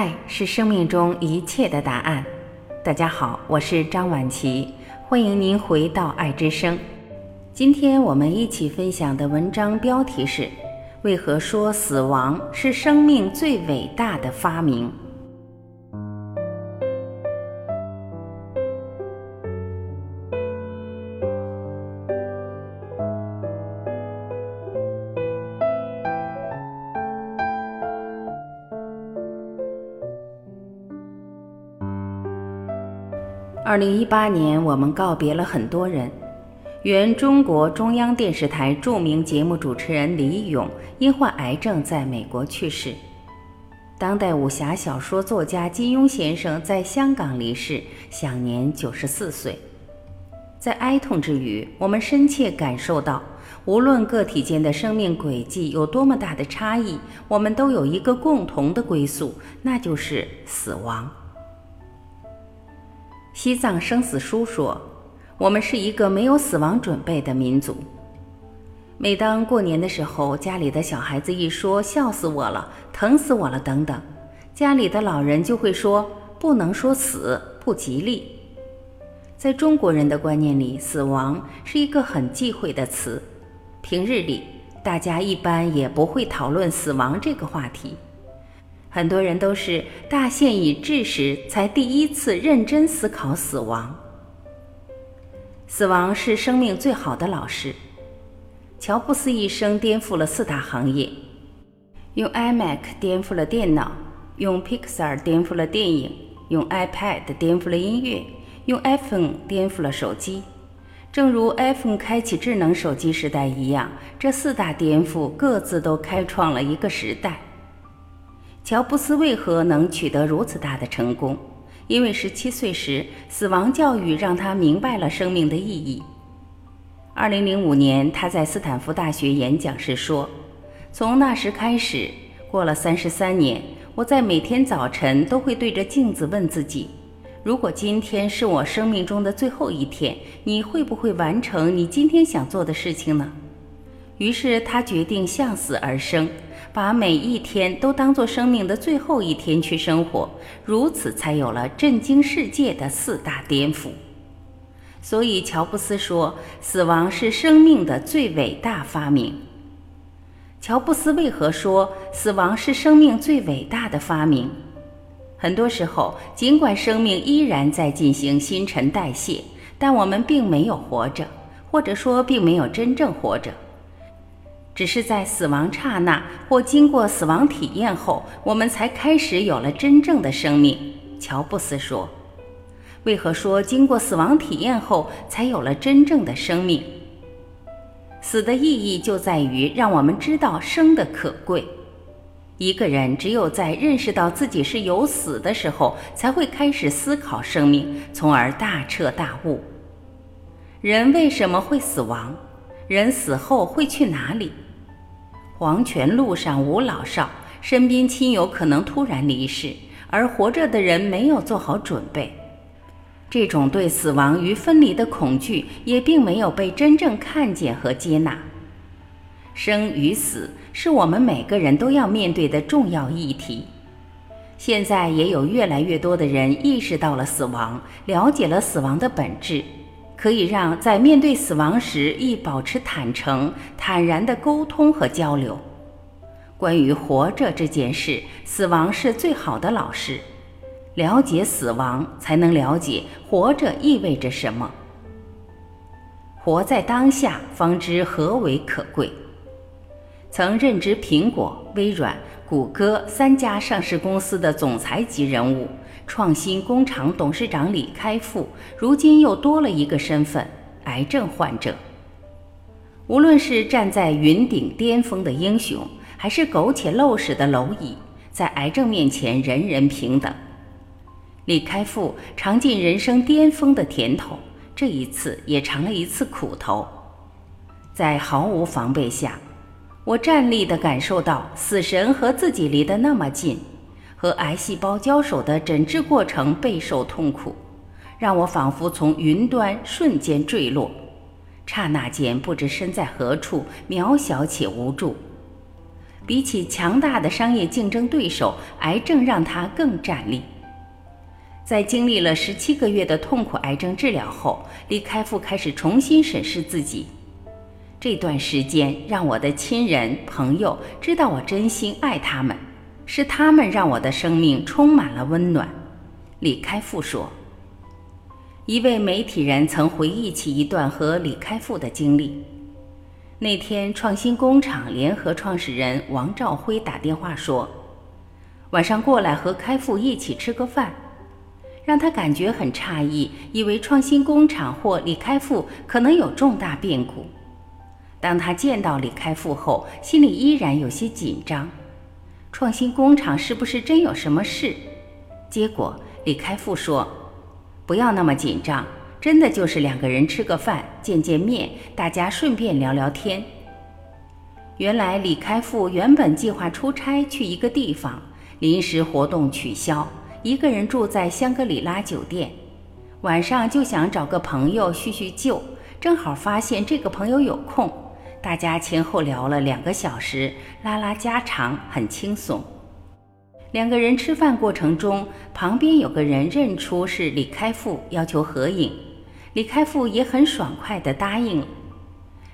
爱是生命中一切的答案。大家好，我是张晚琪，欢迎您回到爱之声。今天我们一起分享的文章标题是：为何说死亡是生命最伟大的发明？二零一八年，我们告别了很多人。原中国中央电视台著名节目主持人李咏因患癌症在美国去世。当代武侠小说作家金庸先生在香港离世，享年九十四岁。在哀痛之余，我们深切感受到，无论个体间的生命轨迹有多么大的差异，我们都有一个共同的归宿，那就是死亡。西藏生死书说：“我们是一个没有死亡准备的民族。每当过年的时候，家里的小孩子一说‘笑死我了，疼死我了’等等，家里的老人就会说‘不能说死，不吉利’。在中国人的观念里，死亡是一个很忌讳的词。平日里，大家一般也不会讨论死亡这个话题。”很多人都是大限已至时才第一次认真思考死亡。死亡是生命最好的老师。乔布斯一生颠覆了四大行业：用 iMac 颠覆了电脑，用 Pixar 颠覆了电影，用 iPad 颠覆了音乐，用 iPhone 颠覆了手机。正如 iPhone 开启智能手机时代一样，这四大颠覆各自都开创了一个时代。乔布斯为何能取得如此大的成功？因为十七岁时，死亡教育让他明白了生命的意义。二零零五年，他在斯坦福大学演讲时说：“从那时开始，过了三十三年，我在每天早晨都会对着镜子问自己：如果今天是我生命中的最后一天，你会不会完成你今天想做的事情呢？”于是他决定向死而生。把每一天都当作生命的最后一天去生活，如此才有了震惊世界的四大颠覆。所以，乔布斯说：“死亡是生命的最伟大发明。”乔布斯为何说死亡是生命最伟大的发明？很多时候，尽管生命依然在进行新陈代谢，但我们并没有活着，或者说，并没有真正活着。只是在死亡刹那或经过死亡体验后，我们才开始有了真正的生命。乔布斯说：“为何说经过死亡体验后才有了真正的生命？死的意义就在于让我们知道生的可贵。一个人只有在认识到自己是有死的时候，才会开始思考生命，从而大彻大悟。人为什么会死亡？”人死后会去哪里？黄泉路上无老少，身边亲友可能突然离世，而活着的人没有做好准备。这种对死亡与分离的恐惧，也并没有被真正看见和接纳。生与死是我们每个人都要面对的重要议题。现在也有越来越多的人意识到了死亡，了解了死亡的本质。可以让在面对死亡时亦保持坦诚、坦然的沟通和交流。关于活着这件事，死亡是最好的老师。了解死亡，才能了解活着意味着什么。活在当下，方知何为可贵。曾任职苹果、微软、谷歌三家上市公司的总裁级人物。创新工厂董事长李开复，如今又多了一个身份——癌症患者。无论是站在云顶巅峰的英雄，还是苟且陋室的蝼蚁，在癌症面前人人平等。李开复尝尽人生巅峰的甜头，这一次也尝了一次苦头。在毫无防备下，我站立地感受到死神和自己离得那么近。和癌细胞交手的诊治过程备受痛苦，让我仿佛从云端瞬间坠落，刹那间不知身在何处，渺小且无助。比起强大的商业竞争对手，癌症让他更站立。在经历了十七个月的痛苦癌症治疗后，李开复开始重新审视自己。这段时间让我的亲人朋友知道我真心爱他们，是他们让我的生命充满了温暖。李开复说。一位媒体人曾回忆起一段和李开复的经历。那天，创新工厂联合创始人王兆辉打电话说，晚上过来和开复一起吃个饭，让他感觉很诧异，以为创新工厂或李开复可能有重大变故。当他见到李开复后，心里依然有些紧张，创新工厂是不是真有什么事？结果，李开复说。不要那么紧张，真的就是两个人吃个饭、见见面，大家顺便聊聊天。原来李开复原本计划出差去一个地方，临时活动取消，一个人住在香格里拉酒店。晚上就想找个朋友叙叙旧，正好发现这个朋友有空，大家前后聊了两个小时，拉拉家常，很轻松。两个人吃饭过程中，旁边有个人认出是李开复，要求合影。李开复也很爽快地答应了。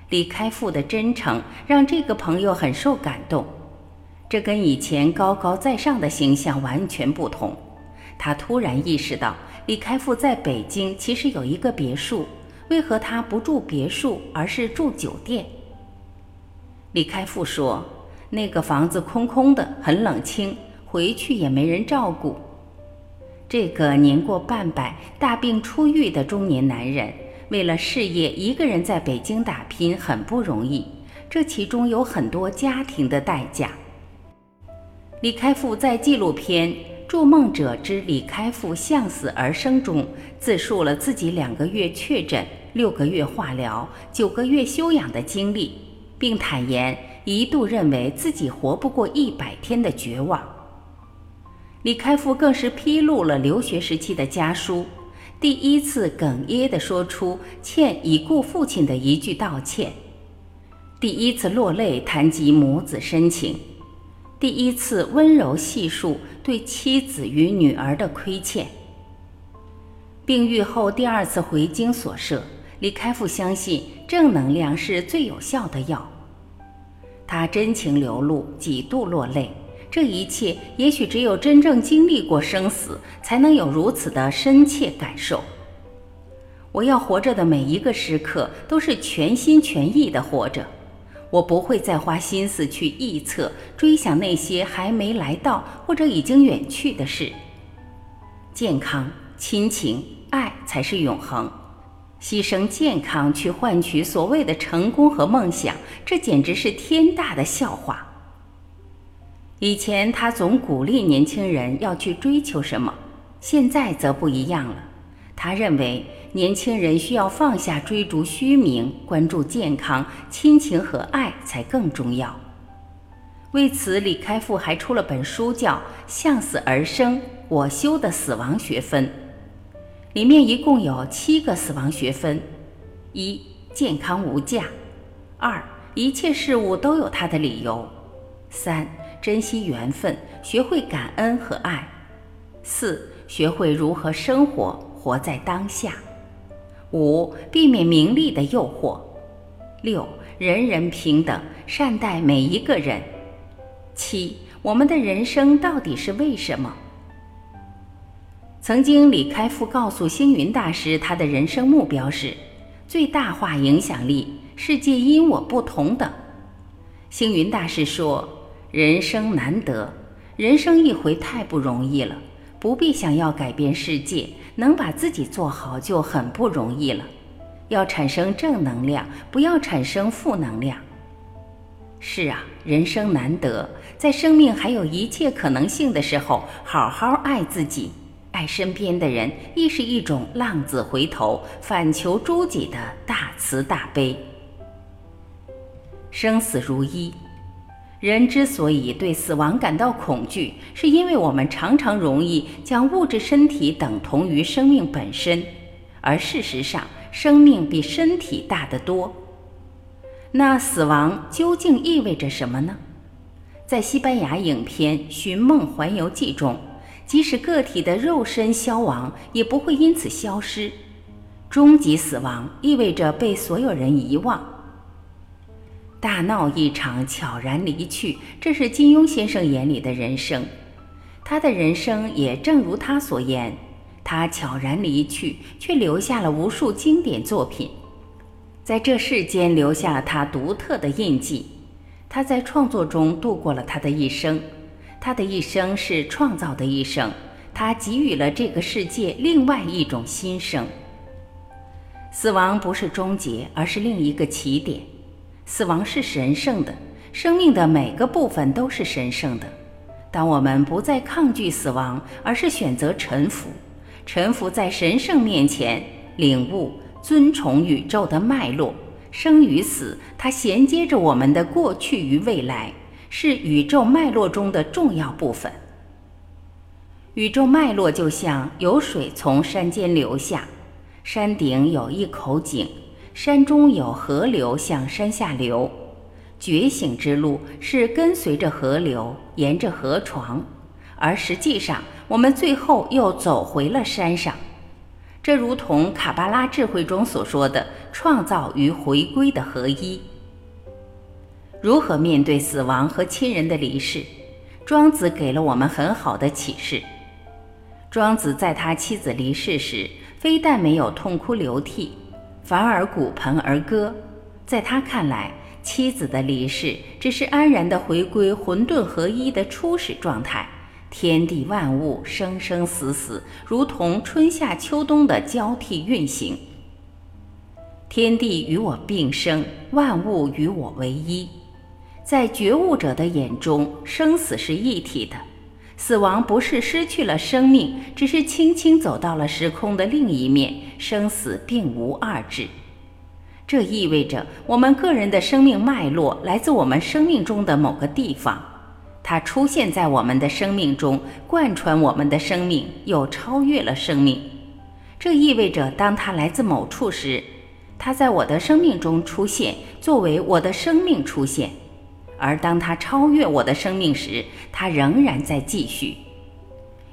李开复的真诚让这个朋友很受感动，这跟以前高高在上的形象完全不同。他突然意识到，李开复在北京其实有一个别墅，为何他不住别墅，而是住酒店？李开复说：“那个房子空空的，很冷清。”回去也没人照顾，这个年过半百、大病初愈的中年男人，为了事业一个人在北京打拼很不容易，这其中有很多家庭的代价。李开复在纪录片《筑梦者之李开复向死而生》中，自述了自己两个月确诊、六个月化疗、九个月休养的经历，并坦言一度认为自己活不过一百天的绝望。李开复更是披露了留学时期的家书，第一次哽咽地说出欠已故父亲的一句道歉，第一次落泪谈及母子深情，第一次温柔细述对妻子与女儿的亏欠。病愈后第二次回京所设，李开复相信正能量是最有效的药，他真情流露，几度落泪。这一切，也许只有真正经历过生死，才能有如此的深切感受。我要活着的每一个时刻，都是全心全意的活着。我不会再花心思去臆测、追想那些还没来到或者已经远去的事。健康、亲情、爱才是永恒。牺牲健康去换取所谓的成功和梦想，这简直是天大的笑话。以前他总鼓励年轻人要去追求什么，现在则不一样了。他认为年轻人需要放下追逐虚名，关注健康、亲情和爱才更重要。为此，李开复还出了本书，叫《向死而生：我修的死亡学分》，里面一共有七个死亡学分：一、健康无价；二、一切事物都有它的理由；三。珍惜缘分，学会感恩和爱。四、学会如何生活，活在当下。五、避免名利的诱惑。六、人人平等，善待每一个人。七、我们的人生到底是为什么？曾经，李开复告诉星云大师，他的人生目标是最大化影响力，世界因我不同等。星云大师说。人生难得，人生一回太不容易了，不必想要改变世界，能把自己做好就很不容易了。要产生正能量，不要产生负能量。是啊，人生难得，在生命还有一切可能性的时候，好好爱自己，爱身边的人，亦是一种浪子回头、反求诸己的大慈大悲。生死如一。人之所以对死亡感到恐惧，是因为我们常常容易将物质身体等同于生命本身，而事实上，生命比身体大得多。那死亡究竟意味着什么呢？在西班牙影片《寻梦环游记》中，即使个体的肉身消亡，也不会因此消失。终极死亡意味着被所有人遗忘。大闹一场，悄然离去，这是金庸先生眼里的人生。他的人生也正如他所言，他悄然离去，却留下了无数经典作品，在这世间留下了他独特的印记。他在创作中度过了他的一生，他的一生是创造的一生，他给予了这个世界另外一种新生。死亡不是终结，而是另一个起点。死亡是神圣的，生命的每个部分都是神圣的。当我们不再抗拒死亡，而是选择臣服，臣服在神圣面前，领悟、尊崇宇宙的脉络，生与死，它衔接着我们的过去与未来，是宇宙脉络中的重要部分。宇宙脉络就像有水从山间流下，山顶有一口井。山中有河流向山下流，觉醒之路是跟随着河流，沿着河床，而实际上我们最后又走回了山上。这如同卡巴拉智慧中所说的创造与回归的合一。如何面对死亡和亲人的离世？庄子给了我们很好的启示。庄子在他妻子离世时，非但没有痛哭流涕。反而鼓盆而歌，在他看来，妻子的离世只是安然的回归混沌合一的初始状态。天地万物生生死死，如同春夏秋冬的交替运行。天地与我并生，万物与我为一。在觉悟者的眼中，生死是一体的。死亡不是失去了生命，只是轻轻走到了时空的另一面。生死并无二致，这意味着我们个人的生命脉络来自我们生命中的某个地方，它出现在我们的生命中，贯穿我们的生命，又超越了生命。这意味着，当它来自某处时，它在我的生命中出现，作为我的生命出现。而当它超越我的生命时，它仍然在继续。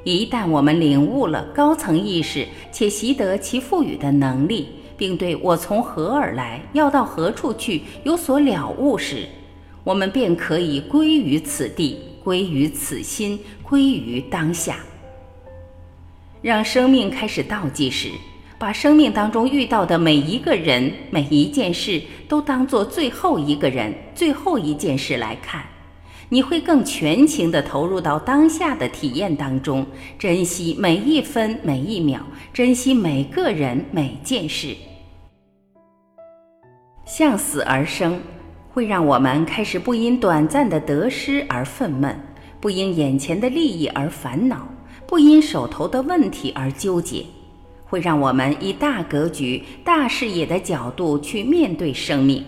一旦我们领悟了高层意识，且习得其赋予的能力，并对我从何而来，要到何处去有所了悟时，我们便可以归于此地，归于此心，归于当下。让生命开始倒计时。把生命当中遇到的每一个人、每一件事都当做最后一个人、最后一件事来看，你会更全情地投入到当下的体验当中，珍惜每一分每一秒，珍惜每个人每件事。向死而生，会让我们开始不因短暂的得失而愤懑，不因眼前的利益而烦恼，不因手头的问题而纠结。会让我们以大格局、大视野的角度去面对生命。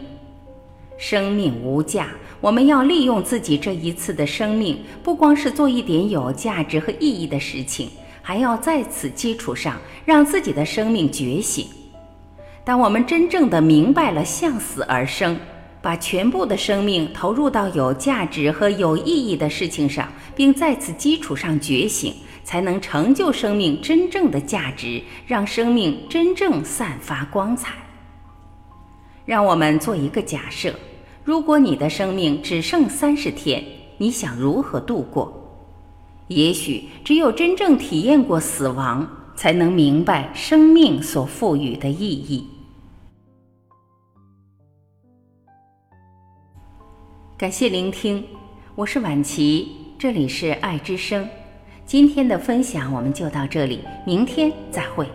生命无价，我们要利用自己这一次的生命，不光是做一点有价值和意义的事情，还要在此基础上让自己的生命觉醒。当我们真正的明白了向死而生，把全部的生命投入到有价值和有意义的事情上，并在此基础上觉醒。才能成就生命真正的价值，让生命真正散发光彩。让我们做一个假设：如果你的生命只剩三十天，你想如何度过？也许只有真正体验过死亡，才能明白生命所赋予的意义。感谢聆听，我是晚琪，这里是爱之声。今天的分享我们就到这里，明天再会。